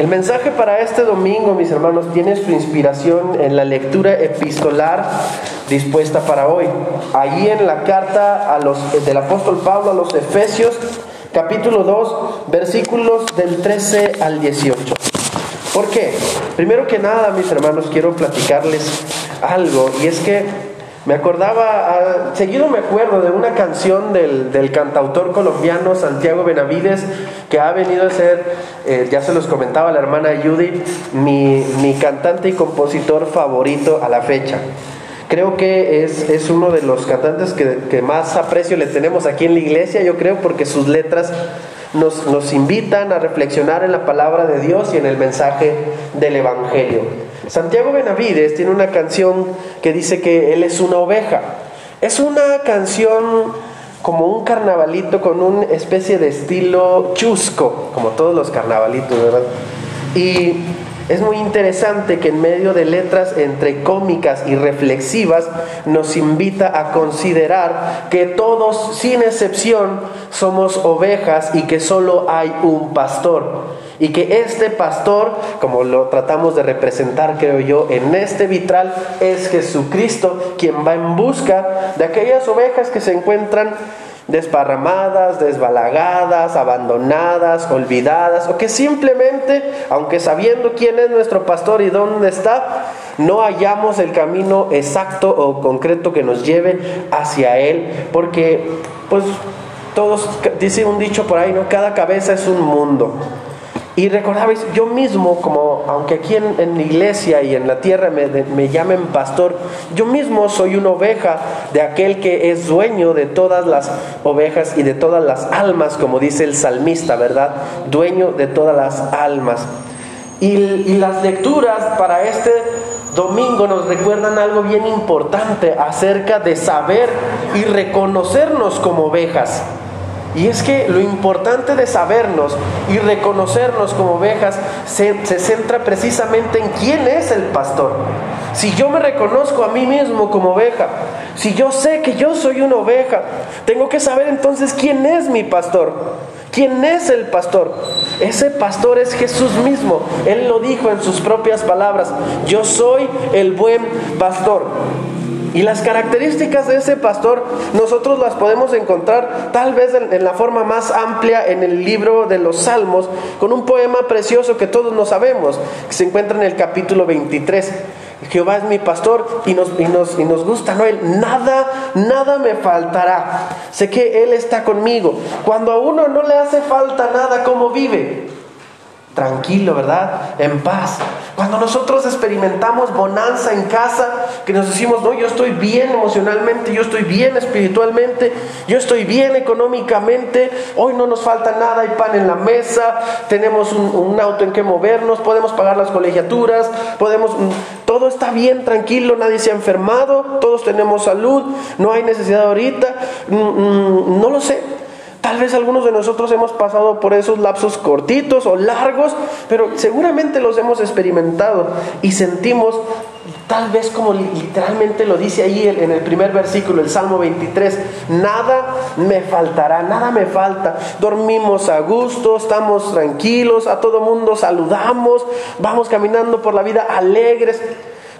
El mensaje para este domingo, mis hermanos, tiene su inspiración en la lectura epistolar dispuesta para hoy. Allí en la carta a los, del apóstol Pablo a los Efesios, capítulo 2, versículos del 13 al 18. ¿Por qué? Primero que nada, mis hermanos, quiero platicarles algo, y es que me acordaba, ah, seguido me acuerdo de una canción del, cantautor colombiano Santiago Benavides, que ha venido a ser, eh, ya se los comentaba la hermana Judy, mi, mi, cantante y compositor favorito a la fecha. Creo que es, es uno de los cantantes que, que, más aprecio le tenemos aquí en la iglesia, yo creo, porque sus letras nos, nos invitan a reflexionar en la palabra de Dios y en el mensaje del Evangelio. Santiago Benavides tiene una canción que dice que él es una oveja. Es una canción como un carnavalito con una especie de estilo chusco, como todos los carnavalitos, ¿verdad? Y es muy interesante que en medio de letras entre cómicas y reflexivas nos invita a considerar que todos, sin excepción, somos ovejas y que solo hay un pastor. Y que este pastor, como lo tratamos de representar, creo yo, en este vitral, es Jesucristo quien va en busca de aquellas ovejas que se encuentran desparramadas, desbalagadas, abandonadas, olvidadas, o que simplemente, aunque sabiendo quién es nuestro pastor y dónde está, no hallamos el camino exacto o concreto que nos lleve hacia Él, porque pues todos, dice un dicho por ahí, ¿no? Cada cabeza es un mundo. Y recordabais, yo mismo, como aunque aquí en, la iglesia y en la tierra me, me, llamen pastor, yo mismo soy una oveja de aquel que es dueño de todas las ovejas y de todas las almas, como dice el salmista, ¿verdad? Dueño de todas las almas. Y las lecturas para este domingo nos recuerdan algo bien importante acerca de saber y reconocernos como ovejas. Y es que lo importante de sabernos y reconocernos como ovejas se, centra precisamente en quién es el pastor. Si yo me reconozco a mí mismo como oveja, si yo sé que yo soy una oveja, tengo que saber entonces quién es mi pastor. ¿Quién es el pastor? Ese pastor es Jesús mismo. Él lo dijo en sus propias palabras. Yo soy el buen pastor. Y las características de ese pastor nosotros las podemos encontrar tal vez en, la forma más amplia en el libro de los Salmos, con un poema precioso que todos no sabemos, que se encuentra en el capítulo 23. Jehová es mi pastor y nos, y nos, y nos gusta, ¿no? Él, nada, nada me faltará. Sé que Él está conmigo. Cuando a uno no le hace falta nada, ¿cómo vive? Tranquilo, ¿verdad? En paz. Cuando nosotros experimentamos bonanza en casa, que nos decimos, no, yo estoy bien emocionalmente, yo estoy bien espiritualmente, yo estoy bien económicamente, hoy no nos falta nada, hay pan en la mesa, tenemos un, auto en que movernos, podemos pagar las colegiaturas, podemos, mm, todo está bien, tranquilo, nadie se ha enfermado, todos tenemos salud, no hay necesidad ahorita, mm, mm, no lo sé, Tal vez algunos de nosotros hemos pasado por esos lapsos cortitos o largos, pero seguramente los hemos experimentado y sentimos, tal vez como literalmente lo dice ahí en el primer versículo, el Salmo 23, nada me faltará, nada me falta. Dormimos a gusto, estamos tranquilos, a todo mundo saludamos, vamos caminando por la vida alegres.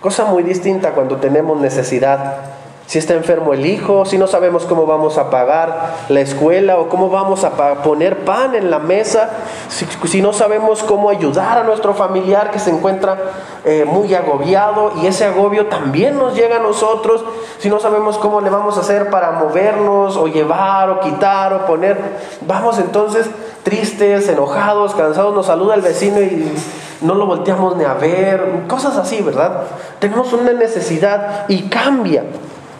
Cosa muy distinta cuando tenemos necesidad si está enfermo el hijo, si no sabemos cómo vamos a pagar la escuela o cómo vamos a poner pan en la mesa, si, no sabemos cómo ayudar a nuestro familiar que se encuentra eh, muy agobiado y ese agobio también nos llega a nosotros, si no sabemos cómo le vamos a hacer para movernos o llevar o quitar o poner, vamos entonces tristes, enojados, cansados, nos saluda el vecino y no lo volteamos ni a ver, cosas así, ¿verdad? Tenemos una necesidad y cambia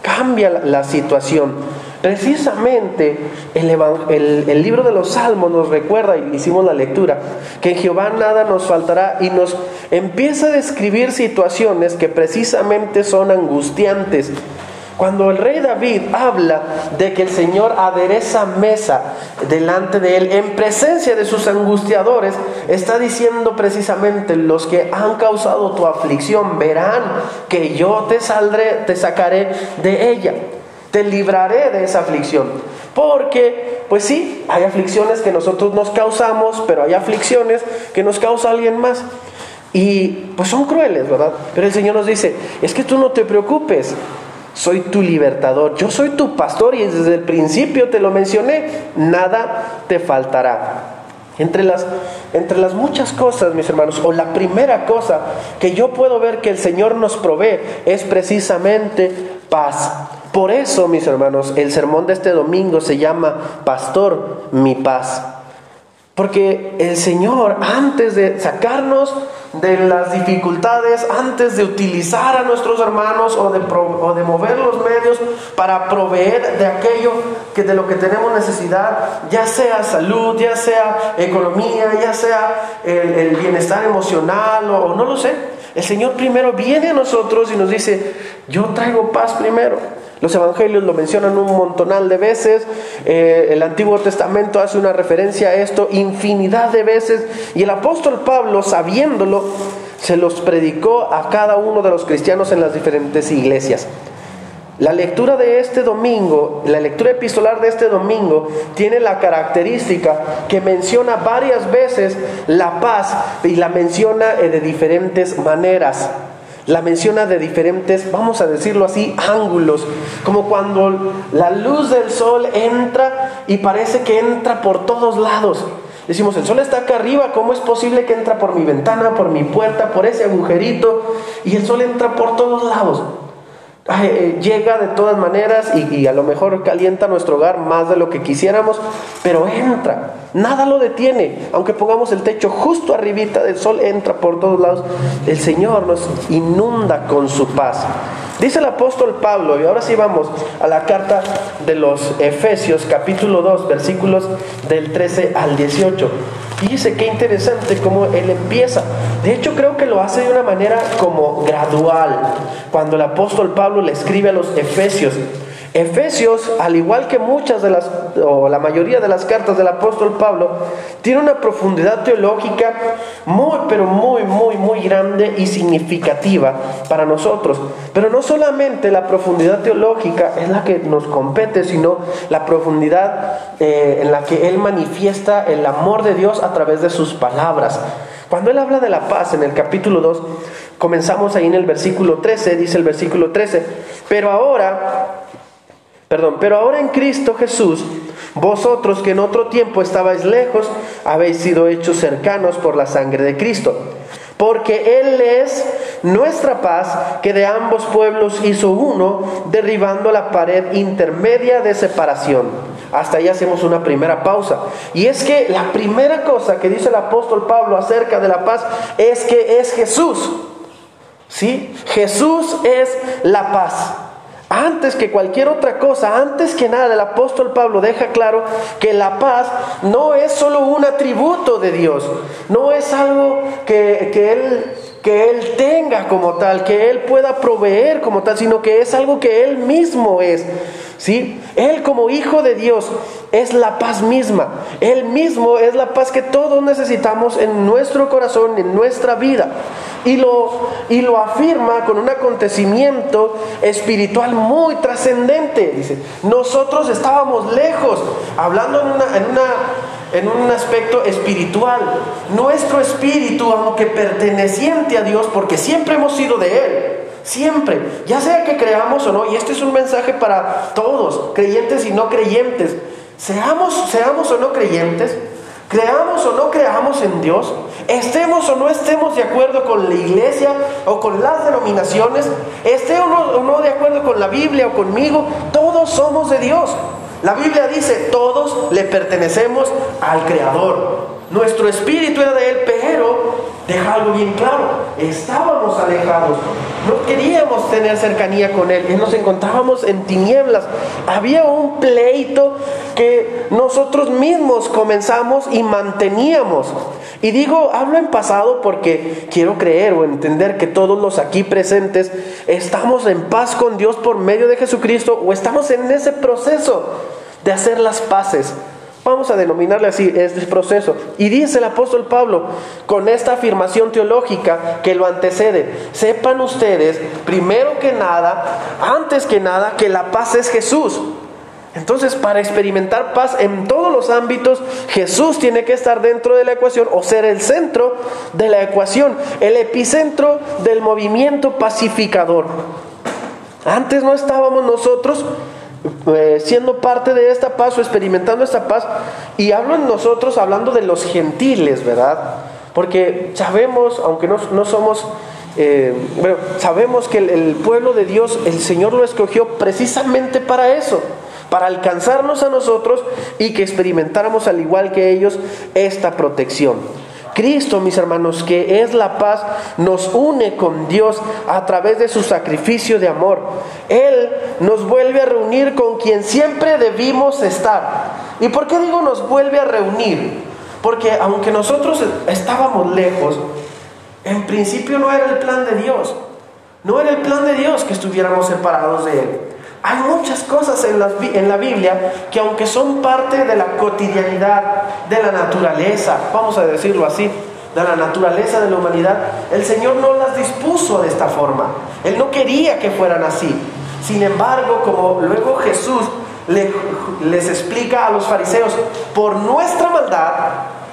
cambia la, situación. Precisamente el, libro de los Salmos nos recuerda, y hicimos la lectura, que en Jehová nada nos faltará y nos empieza a describir situaciones que precisamente son angustiantes, cuando el rey David habla de que el Señor adereza mesa delante de él en presencia de sus angustiadores, está diciendo precisamente los que han causado tu aflicción verán que yo te saldré, te sacaré de ella, te libraré de esa aflicción. Porque, pues sí, hay aflicciones que nosotros nos causamos, pero hay aflicciones que nos causa alguien más. Y pues son crueles, ¿verdad? Pero el Señor nos dice, es que tú no te preocupes, soy tu libertador, yo soy tu pastor y desde el principio te lo mencioné, nada te faltará. Entre las, entre las muchas cosas, mis hermanos, o la primera cosa que yo puedo ver que el Señor nos provee es precisamente paz. Por eso, mis hermanos, el sermón de este domingo se llama Pastor, mi paz. Porque el Señor, antes de sacarnos de las dificultades, antes de utilizar a nuestros hermanos o de, o de, mover los medios para proveer de aquello que de lo que tenemos necesidad, ya sea salud, ya sea economía, ya sea el, bienestar emocional o no lo sé. El Señor primero viene a nosotros y nos dice, yo traigo paz primero. Los evangelios lo mencionan un montonal de veces, eh, el Antiguo Testamento hace una referencia a esto infinidad de veces y el apóstol Pablo, sabiéndolo, se los predicó a cada uno de los cristianos en las diferentes iglesias. La lectura de este domingo, la lectura epistolar de este domingo, tiene la característica que menciona varias veces la paz y la menciona eh, de diferentes maneras la menciona de diferentes, vamos a decirlo así, ángulos, como cuando la luz del sol entra y parece que entra por todos lados. Decimos, el sol está acá arriba, ¿cómo es posible que entra por mi ventana, por mi puerta, por ese agujerito? Y el sol entra por todos lados. Eh, llega de todas maneras y, a lo mejor calienta nuestro hogar más de lo que quisiéramos, pero entra, nada lo detiene, aunque pongamos el techo justo arribita del sol, entra por todos lados, el Señor nos inunda con su paz. Dice el apóstol Pablo, y ahora sí vamos a la carta de los Efesios capítulo 2 versículos del 13 al 18. Fíjese qué interesante cómo él empieza. De hecho, creo que lo hace de una manera como gradual. Cuando el apóstol Pablo le escribe a los Efesios, Efesios, al igual que muchas de las, o la mayoría de las cartas del apóstol Pablo, tiene una profundidad teológica muy, pero muy, muy, muy grande y significativa para nosotros. Pero no solamente la profundidad teológica es la que nos compete, sino la profundidad eh, en la que Él manifiesta el amor de Dios a través de sus palabras. Cuando Él habla de la paz en el capítulo 2, comenzamos ahí en el versículo 13, dice el versículo 13, pero ahora Perdón, pero ahora en Cristo Jesús, vosotros que en otro tiempo estabais lejos, habéis sido hechos cercanos por la sangre de Cristo. Porque Él es nuestra paz, que de ambos pueblos hizo uno, derribando la pared intermedia de separación. Hasta ahí hacemos una primera pausa. Y es que la primera cosa que dice el apóstol Pablo acerca de la paz es que es Jesús. ¿Sí? Jesús es la paz. Antes que cualquier otra cosa, antes que nada, el apóstol Pablo deja claro que la paz no es solo un atributo de Dios, no es algo que, él, que Él tenga como tal, que Él pueda proveer como tal, sino que es algo que Él mismo es. ¿sí? Él como hijo de Dios es la paz misma. Él mismo es la paz que todos necesitamos en nuestro corazón, en nuestra vida. Y lo, y lo afirma con un acontecimiento espiritual muy trascendente. Dice, nosotros estábamos lejos, hablando en, una, en, en un aspecto espiritual. Nuestro espíritu, aunque perteneciente a Dios, porque siempre hemos sido de Él, Siempre, ya sea que creamos o no, y este es un mensaje para todos, creyentes y no creyentes, seamos, seamos o no creyentes, creamos o no creamos en Dios, estemos o no estemos de acuerdo con la iglesia o con las denominaciones, esté o no, o no de acuerdo con la Biblia o conmigo, todos somos de Dios. La Biblia dice, todos le pertenecemos al Creador. Nuestro espíritu era de Él, pero deja algo bien claro, estábamos alejados, no queríamos tener cercanía con Él, nos encontrábamos en tinieblas, había un pleito que nosotros mismos comenzamos y manteníamos. Y digo, hablo en pasado porque quiero creer o entender que todos los aquí presentes estamos en paz con Dios por medio de Jesucristo o estamos en ese proceso de hacer las paces Vamos a denominarle así, este proceso. Y dice el apóstol Pablo, con esta afirmación teológica que lo antecede, sepan ustedes, primero que nada, antes que nada, que la paz es Jesús. Entonces, para experimentar paz en todos los ámbitos, Jesús tiene que estar dentro de la ecuación o ser el centro de la ecuación, el epicentro del movimiento pacificador. Antes no estábamos nosotros eh, siendo parte de esta paz o experimentando esta paz, y hablo en nosotros hablando de los gentiles, ¿verdad? Porque sabemos, aunque no, no somos eh, bueno, sabemos que el, pueblo de Dios, el Señor lo escogió precisamente para eso, para alcanzarnos a nosotros y que experimentáramos al igual que ellos esta protección. Cristo, mis hermanos, que es la paz, nos une con Dios a través de su sacrificio de amor. Él nos vuelve a reunir con quien siempre debimos estar. ¿Y por qué digo nos vuelve a reunir? Porque aunque nosotros estábamos lejos, en principio no era el plan de Dios. No era el plan de Dios que estuviéramos separados de Él. Hay muchas cosas en, en, la Biblia que aunque son parte de la cotidianidad, de la naturaleza, vamos a decirlo así, de la naturaleza de la humanidad, el Señor no las dispuso de esta forma. Él no quería que fueran así. Sin embargo, como luego Jesús les explica a los fariseos, por nuestra maldad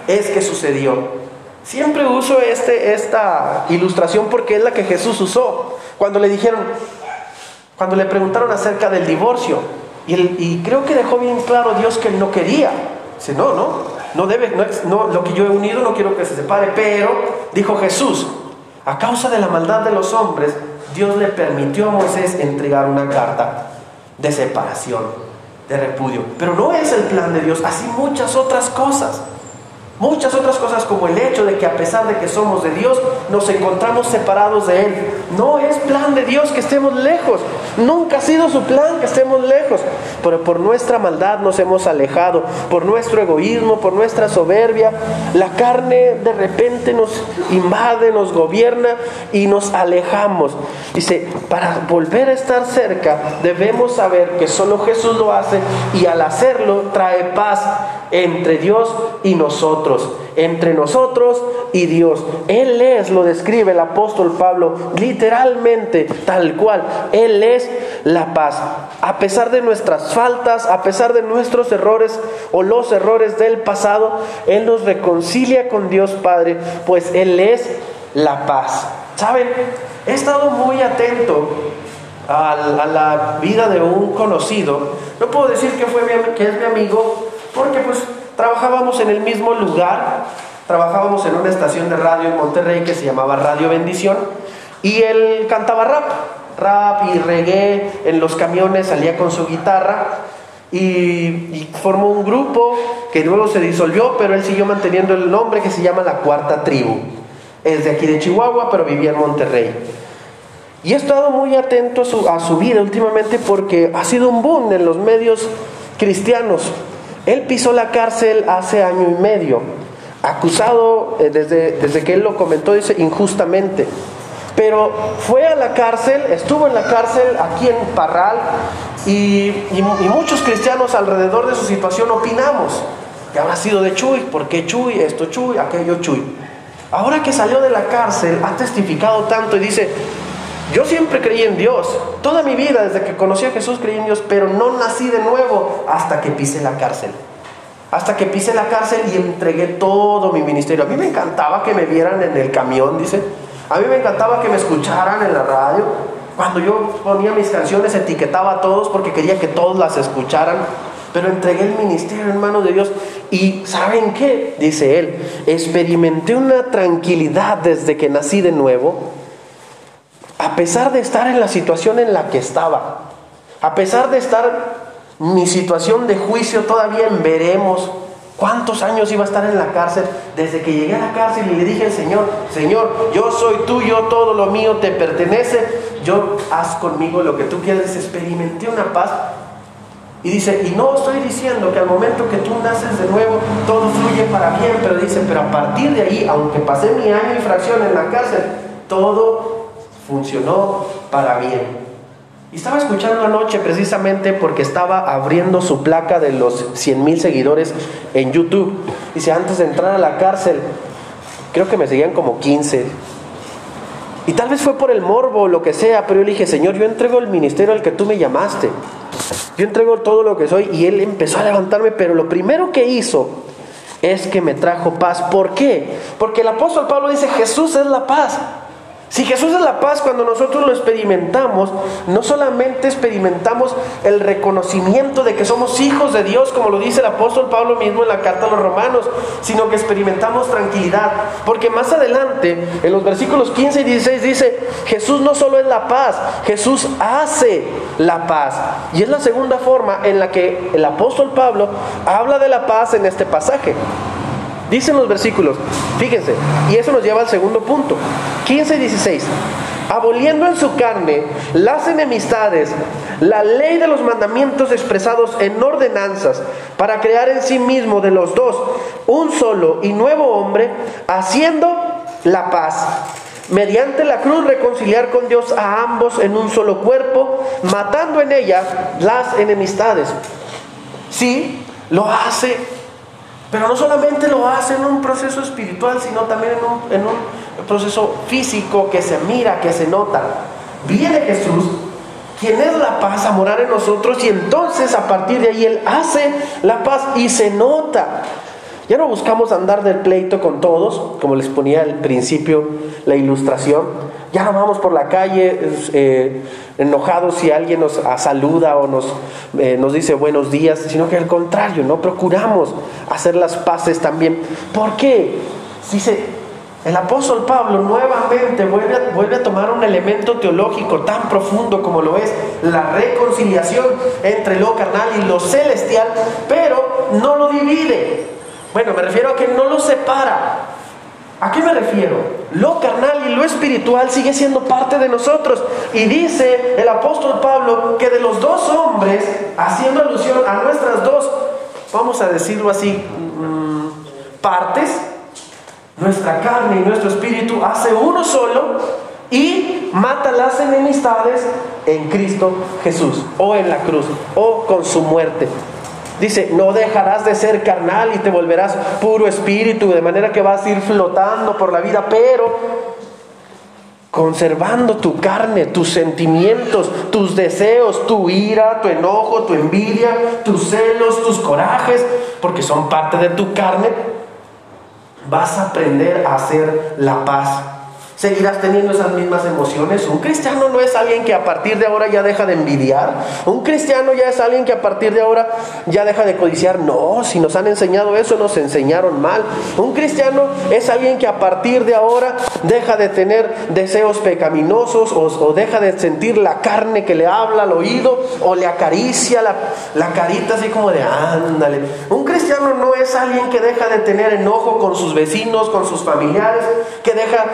es que sucedió. Siempre uso este, esta ilustración porque es la que Jesús usó. Cuando le dijeron, cuando le preguntaron acerca del divorcio, y, creo que dejó bien claro Dios que él no quería. Dice, no, no, no debe, no, lo que yo he unido no quiero que se separe, pero dijo Jesús, a causa de la maldad de los hombres, Dios le permitió a Moisés entregar una carta de separación, de repudio. Pero no es el plan de Dios, así muchas otras cosas. Muchas otras cosas como el hecho de que a pesar de que somos de Dios, nos encontramos separados de Él. No es plan de Dios que estemos lejos. Nunca ha sido su plan que estemos lejos. Pero por nuestra maldad nos hemos alejado. Por nuestro egoísmo, por nuestra soberbia. La carne de repente nos invade, nos gobierna y nos alejamos. Dice, para volver a estar cerca debemos saber que solo Jesús lo hace y al hacerlo trae paz entre Dios y nosotros, entre nosotros y Dios. Él es, lo describe el apóstol Pablo, literalmente tal cual. Él es la paz. A pesar de nuestras faltas, a pesar de nuestros errores o los errores del pasado, Él nos reconcilia con Dios Padre, pues Él es la paz. ¿Saben? He estado muy atento a, la vida de un conocido. No puedo decir que, fue que es mi amigo, porque pues trabajábamos en el mismo lugar, trabajábamos en una estación de radio en Monterrey que se llamaba Radio Bendición y él cantaba rap, rap y reggae, en los camiones salía con su guitarra y, formó un grupo que luego se disolvió, pero él siguió manteniendo el nombre que se llama La Cuarta Tribu. Es de aquí de Chihuahua, pero vivía en Monterrey. Y he estado muy atento a su, a su vida últimamente porque ha sido un boom en los medios cristianos. Él pisó la cárcel hace año y medio, acusado eh, desde, desde que él lo comentó, dice, injustamente. Pero fue a la cárcel, estuvo en la cárcel aquí en Parral y, muchos cristianos alrededor de su situación opinamos que habrá sido de Chuy, ¿por qué Chuy? Esto Chuy, aquello Chuy. Ahora que salió de la cárcel, ha testificado tanto y dice, yo siempre creí en Dios, toda mi vida, desde que conocí a Jesús creí en Dios, pero no nací de nuevo hasta que pise la cárcel. Hasta que pise la cárcel y entregué todo mi ministerio. A mí me encantaba que me vieran en el camión, dice. A mí me encantaba que me escucharan en la radio. Cuando yo ponía mis canciones etiquetaba a todos porque quería que todos las escucharan. Pero entregué el ministerio en manos de Dios. Y ¿saben qué? Dice él, experimenté una tranquilidad desde que nací de nuevo a pesar de estar en la situación en la que estaba, a pesar de estar mi situación de juicio todavía veremos, cuántos años iba a estar en la cárcel, desde que llegué a la cárcel y le dije al Señor, Señor, yo soy tuyo, todo lo mío te pertenece, yo haz conmigo lo que tú quieras, experimenté una paz. Y dice, y no estoy diciendo que al momento que tú naces de nuevo, todo fluye para bien, pero dice, pero a partir de ahí, aunque pasé mi año y fracción en la cárcel, todo funcionó para bien. Y estaba escuchando anoche precisamente porque estaba abriendo su placa de los 100 mil seguidores en YouTube. Dice, antes de entrar a la cárcel, creo que me seguían como 15. Y tal vez fue por el morbo o lo que sea, pero yo le dije, Señor, yo entrego el ministerio al que tú me llamaste. yo entrego todo lo que soy y Él empezó a levantarme, pero lo primero que hizo es que me trajo paz. ¿Por qué? Porque el apóstol Pablo dice, Jesús es la paz. Si Jesús es la paz, cuando nosotros lo experimentamos, no solamente experimentamos el reconocimiento de que somos hijos de Dios, como lo dice el apóstol Pablo mismo en la carta a los romanos, sino que experimentamos tranquilidad. Porque más adelante, en los versículos 15 y 16 dice, Jesús no solo es la paz, Jesús hace la paz. Y es la segunda forma en la que el apóstol Pablo habla de la paz en este pasaje. Dicen los versículos, fíjense, y eso nos lleva al segundo punto, 15 y 16. Aboliendo en su carne las enemistades, la ley de los mandamientos expresados en ordenanzas, para crear en sí mismo de los dos un solo y nuevo hombre, haciendo la paz. Mediante la cruz reconciliar con Dios a ambos en un solo cuerpo, matando en ella las enemistades. Sí, lo hace pero no solamente lo hace en un proceso espiritual, sino también en un, proceso físico que se mira, que se nota. Viene Jesús, quien es la paz, a morar en nosotros y entonces a partir de ahí Él hace la paz y se nota. Ya no buscamos andar del pleito con todos, como les ponía al principio la ilustración. Ya no vamos por la calle eh, enojados si alguien nos saluda o nos, eh, nos dice buenos días, sino que al contrario, no procuramos hacer las paces también. ¿Por qué? Dice, el apóstol Pablo nuevamente vuelve vuelve a, tomar un elemento teológico tan profundo como lo es la reconciliación entre lo carnal y lo celestial, pero no lo divide. Bueno, me refiero a que no lo separa. ¿A qué me refiero? Lo carnal y lo espiritual sigue siendo parte de nosotros. Y dice el apóstol Pablo que de los dos hombres, haciendo alusión a nuestras dos, vamos a decirlo así, mm, partes, nuestra carne y nuestro espíritu hace uno solo y mata las enemistades en Cristo Jesús, o en la cruz, o con su muerte. Dice, no dejarás de ser carnal y te volverás puro espíritu, de manera que vas a ir flotando por la vida, pero conservando tu carne, tus sentimientos, tus deseos, tu ira, tu enojo, tu envidia, tus celos, tus corajes, porque son parte de tu carne, vas a aprender a hacer la paz Seguirás teniendo esas mismas emociones. Un cristiano no es alguien que a partir de ahora ya deja de envidiar. Un cristiano ya es alguien que a partir de ahora ya deja de codiciar. No, si nos han enseñado eso, nos enseñaron mal. Un cristiano es alguien que a partir de ahora deja de tener deseos pecaminosos o, deja de sentir la carne que le habla al oído o le acaricia la, la carita así como de ándale. Un cristiano no es alguien que deja de tener enojo con sus vecinos, con sus familiares, que deja...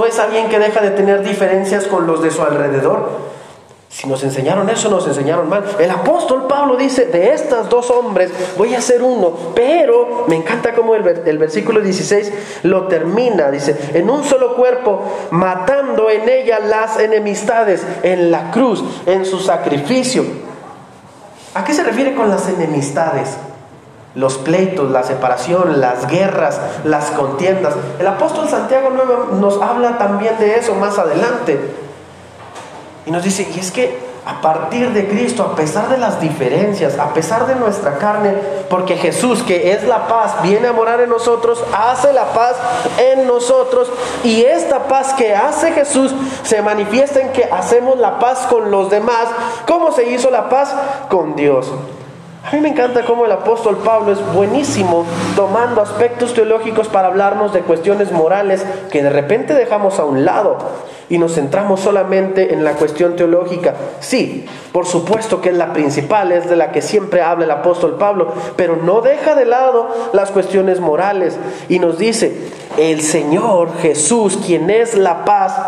no es alguien que deja de tener diferencias con los de su alrededor. Si nos enseñaron eso, nos enseñaron mal. El apóstol Pablo dice, de estas dos hombres voy a ser uno, pero me encanta cómo el, versículo 16 lo termina, dice, en un solo cuerpo, matando en ella las enemistades, en la cruz, en su sacrificio. ¿A qué se refiere con las enemistades? Los pleitos, la separación, las guerras, las contiendas. El apóstol Santiago nos habla también de eso más adelante. Y nos dice, y es que a partir de Cristo, a pesar de las diferencias, a pesar de nuestra carne, porque Jesús, que es la paz, viene a morar en nosotros, hace la paz en nosotros, y esta paz que hace Jesús se manifiesta en que hacemos la paz con los demás. ¿Cómo se hizo la paz? Con Dios. A mí me encanta cómo el apóstol Pablo es buenísimo tomando aspectos teológicos para hablarnos de cuestiones morales que de repente dejamos a un lado y nos centramos solamente en la cuestión teológica. Sí, por supuesto que es la principal, es de la que siempre habla el apóstol Pablo, pero no deja de lado las cuestiones morales y nos dice, el Señor Jesús, quien es la paz,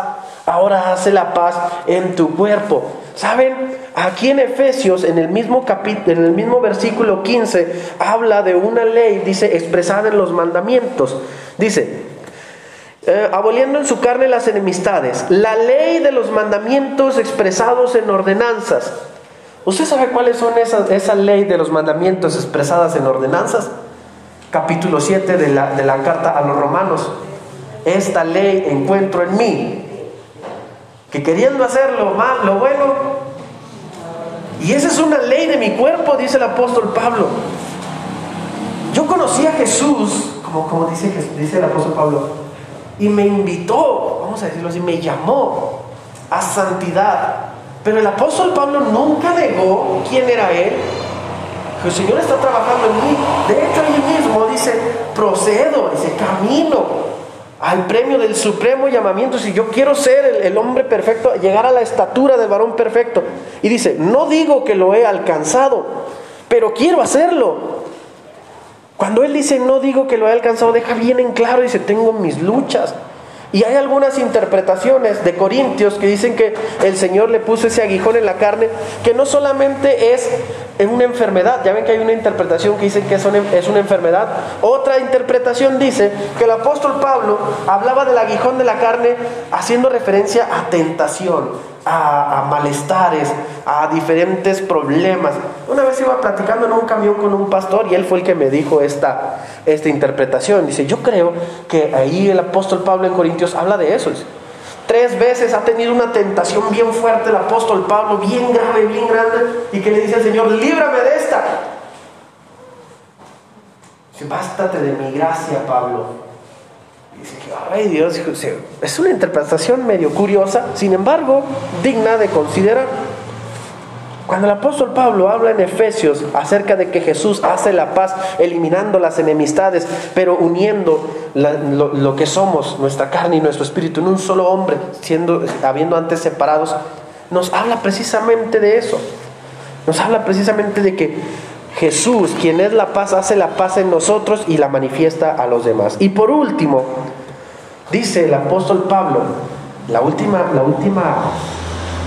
ahora hace la paz en tu cuerpo. ¿Saben? Aquí en Efesios, en el mismo capítulo, en el mismo versículo 15, habla de una ley, dice, expresada en los mandamientos. Dice, eh, aboliendo en su carne las enemistades, la ley de los mandamientos expresados en ordenanzas. ¿Usted sabe cuáles son esas, esa ley de los mandamientos expresadas en ordenanzas? Capítulo 7 de la, de la carta a los romanos. Esta ley encuentro en mí, que queriendo hacer lo, lo bueno, Y esa es una ley de mi cuerpo, dice el apóstol Pablo. Yo conocí a Jesús, como, como dice, el apóstol Pablo, y me invitó, vamos a decirlo así, me llamó a santidad. Pero el apóstol Pablo nunca negó quién era él. El Señor está trabajando en mí. De hecho, ahí mismo dice, procedo, dice, camino al premio del supremo llamamiento. Si yo quiero ser el, hombre perfecto, llegar a la estatura del varón perfecto. Y dice, no digo que lo he alcanzado, pero quiero hacerlo. Cuando él dice, no digo que lo he alcanzado, deja bien en claro, dice, tengo mis luchas. Y hay algunas interpretaciones de Corintios que dicen que el Señor le puso ese aguijón en la carne, que no solamente es una enfermedad, ya ven que hay una interpretación que dice que es una enfermedad, otra interpretación dice que el apóstol Pablo hablaba del aguijón de la carne haciendo referencia a tentación, a, malestares, a diferentes problemas. Una vez iba platicando en un camión con un pastor y él fue el que me dijo esta, esta interpretación. Dice, yo creo que ahí el apóstol Pablo en Corintios habla de eso. Tres veces ha tenido una tentación bien fuerte el apóstol Pablo, bien grave, bien grande, y que le dice al Señor, líbrame de esta. Dice, bástate de mi gracia, Pablo es una interpretación medio curiosa, sin embargo, digna de considerar. Cuando el apóstol Pablo habla en Efesios acerca de que Jesús hace la paz eliminando las enemistades, pero uniendo lo, lo, que somos, nuestra carne y nuestro espíritu, en un solo hombre, siendo, habiendo antes separados, nos habla precisamente de eso. Nos habla precisamente de que Jesús, quien es la paz, hace la paz en nosotros y la manifiesta a los demás. Y por último, dice el apóstol Pablo, la última, la última,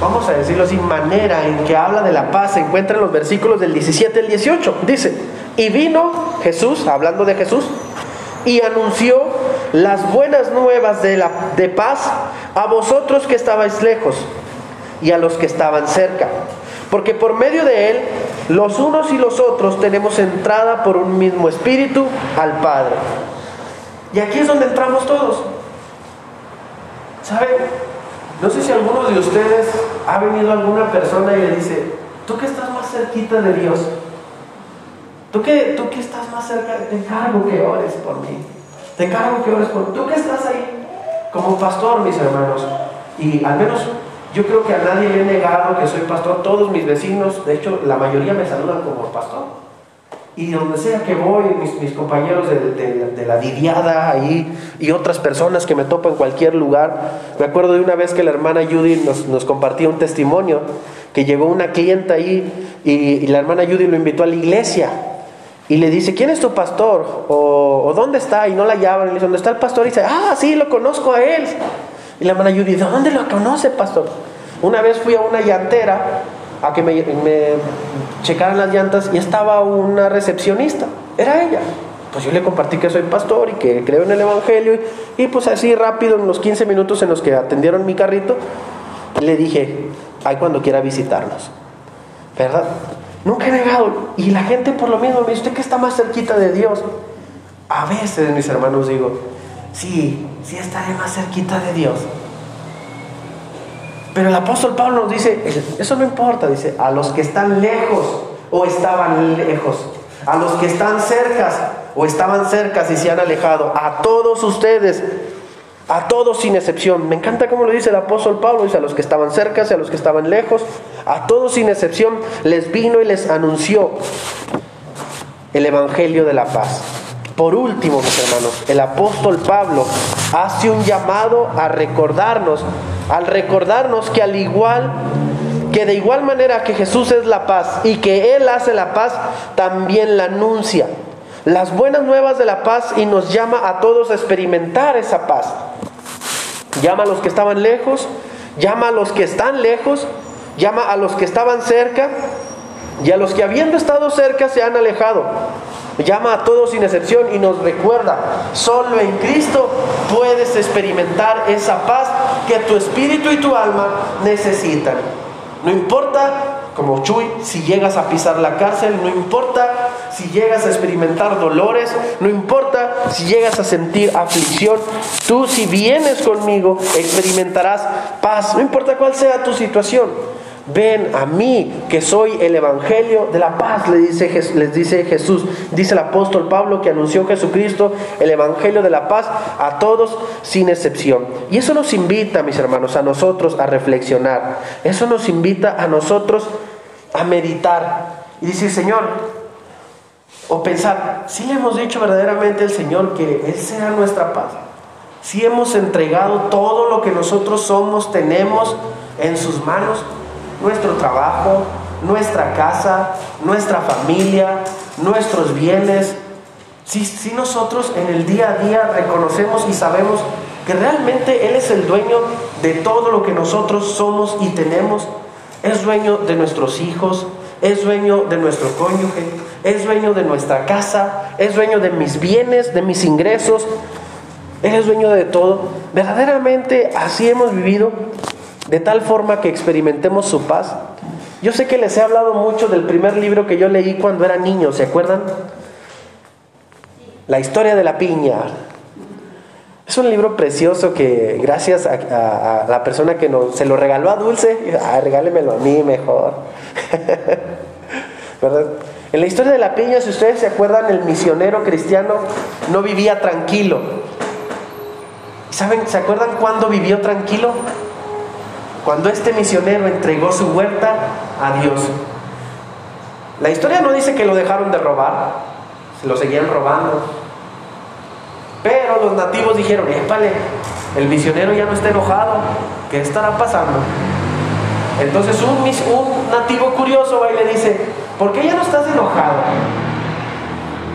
vamos a decirlo así, manera en que habla de la paz se encuentra en los versículos del 17 al 18. Dice, y vino Jesús, hablando de Jesús, y anunció las buenas nuevas de, la, de paz a vosotros que estabais lejos y a los que estaban cerca porque por medio de Él, los unos y los otros tenemos entrada por un mismo espíritu al Padre. Y aquí es donde entramos todos. ¿Saben? No sé si alguno de ustedes ha venido alguna persona y le dice, tú que estás más cerquita de Dios, tú que, tú que estás más cerca, te encargo que ores por mí, te encargo que ores por mí, tú que estás ahí como pastor, mis hermanos, y al menos yo creo que a nadie le he negado que soy pastor. Todos mis vecinos, de hecho, la mayoría me saludan como pastor. Y donde sea que voy, mis, compañeros de, la didiada ahí y otras personas que me topo en cualquier lugar. Me acuerdo de una vez que la hermana Judy nos, nos compartía un testimonio, que llegó una clienta ahí y, la hermana Judy lo invitó a la iglesia. Y le dice, ¿quién es tu pastor? O, dónde está? Y no la llaman. Y le dice, ¿dónde está el pastor? Y dice, ah, sí, lo conozco a él. Y la hermana Judy, ¿de dónde lo conoce, pastor? Una vez fui a una llantera a que me, me checaran las llantas y estaba una recepcionista. Era ella. Pues yo le compartí que soy pastor y que creo en el Evangelio. Y pues así rápido, en los 15 minutos en los que atendieron mi carrito, le dije, ay cuando quiera visitarnos. ¿Verdad? Nunca he negado. Y la gente por lo mismo me dice, ¿usted que está más cerquita de Dios? A veces, mis hermanos, digo, sí, sí estaré más cerquita de Dios. Pero el apóstol Pablo nos dice, eso no importa, dice, a los que están lejos o estaban lejos, a los que están cercas o estaban cercas y se han alejado, a todos ustedes, a todos sin excepción. Me encanta cómo lo dice el apóstol Pablo, dice a los que estaban cercas y a los que estaban lejos, a todos sin excepción les vino y les anunció el Evangelio de la paz. Por último, mis hermanos, el apóstol Pablo hace un llamado a recordarnos al recordarnos que al igual que de igual manera que Jesús es la paz y que Él hace la paz, también la anuncia. Las buenas nuevas de la paz y nos llama a todos a experimentar esa paz. Llama a los que estaban lejos, llama a los que están lejos, llama a los que estaban cerca y a los que habiendo estado cerca se han alejado. Llama a todos sin excepción y nos recuerda, solo en Cristo puedes experimentar esa paz que tu espíritu y tu alma necesitan. No importa, como Chuy, si llegas a pisar la cárcel, no importa si llegas a experimentar dolores, no importa si llegas a sentir aflicción, tú si vienes conmigo experimentarás paz, no importa cuál sea tu situación. Ven a mí, que soy el Evangelio de la paz, les dice, les dice Jesús. Dice el apóstol Pablo que anunció Jesucristo el Evangelio de la paz a todos sin excepción. Y eso nos invita, mis hermanos, a nosotros a reflexionar. Eso nos invita a nosotros a meditar y decir, Señor, o pensar, si le hemos dicho verdaderamente al Señor que Él sea nuestra paz. Si hemos entregado todo lo que nosotros somos, tenemos en sus manos nuestro trabajo, nuestra casa, nuestra familia, nuestros bienes. Si, nosotros en el día a día reconocemos y sabemos que realmente Él es el dueño de todo lo que nosotros somos y tenemos, es dueño de nuestros hijos, es dueño de nuestro cónyuge, es dueño de nuestra casa, es dueño de mis bienes, de mis ingresos, Él es dueño de todo. Verdaderamente así hemos vivido de tal forma que experimentemos su paz. Yo sé que les he hablado mucho del primer libro que yo leí cuando era niño, ¿se acuerdan? La historia de la piña. Es un libro precioso que gracias a, la persona que nos, se lo regaló a Dulce, regálemelo a mí mejor. En la historia de la piña, si ustedes se acuerdan, el misionero cristiano no vivía tranquilo. ¿Saben? ¿Se acuerdan cuándo vivió tranquilo? Cuando este misionero entregó su huerta a Dios. La historia no dice que lo dejaron de robar, se lo seguían robando. Pero los nativos dijeron, épale, el misionero ya no está enojado, ¿qué estará pasando? Entonces un, un nativo curioso va y le dice, ¿por qué ya no estás enojado?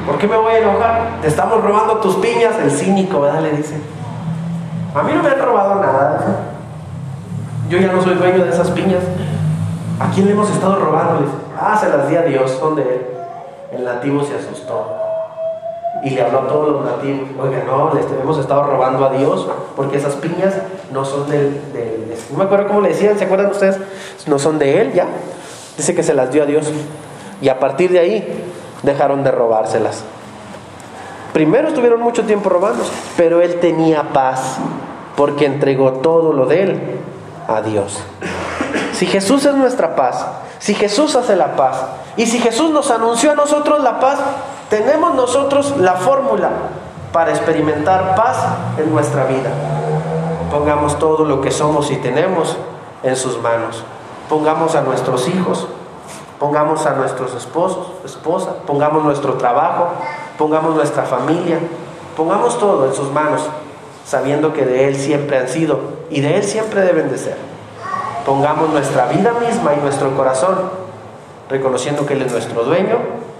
¿Por qué me voy a enojar? Te estamos robando tus piñas, el cínico, ¿verdad? Le dice. A mí no me han robado nada. Yo ya no soy dueño de esas piñas. ¿A quién le hemos estado robando? ah, se las di a Dios, son de él. El nativo se asustó y le habló a todos los nativos. Oiga, no, les hemos estado robando a Dios porque esas piñas no son del, del, No me acuerdo cómo le decían, ¿se acuerdan ustedes? No son de él ya. Dice que se las dio a Dios. Y a partir de ahí dejaron de robárselas. Primero estuvieron mucho tiempo robando, pero él tenía paz porque entregó todo lo de él a Dios. Si Jesús es nuestra paz, si Jesús hace la paz y si Jesús nos anunció a nosotros la paz, tenemos nosotros la fórmula para experimentar paz en nuestra vida. Pongamos todo lo que somos y tenemos en sus manos. Pongamos a nuestros hijos, pongamos a nuestros esposos, esposa, pongamos nuestro trabajo, pongamos nuestra familia, pongamos todo en sus manos sabiendo que de Él siempre han sido y de Él siempre deben de ser. Pongamos nuestra vida misma y nuestro corazón, reconociendo que Él es nuestro dueño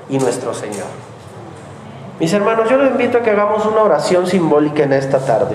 y nuestro Señor. Mis hermanos, yo les invito a que hagamos una oración simbólica en esta tarde.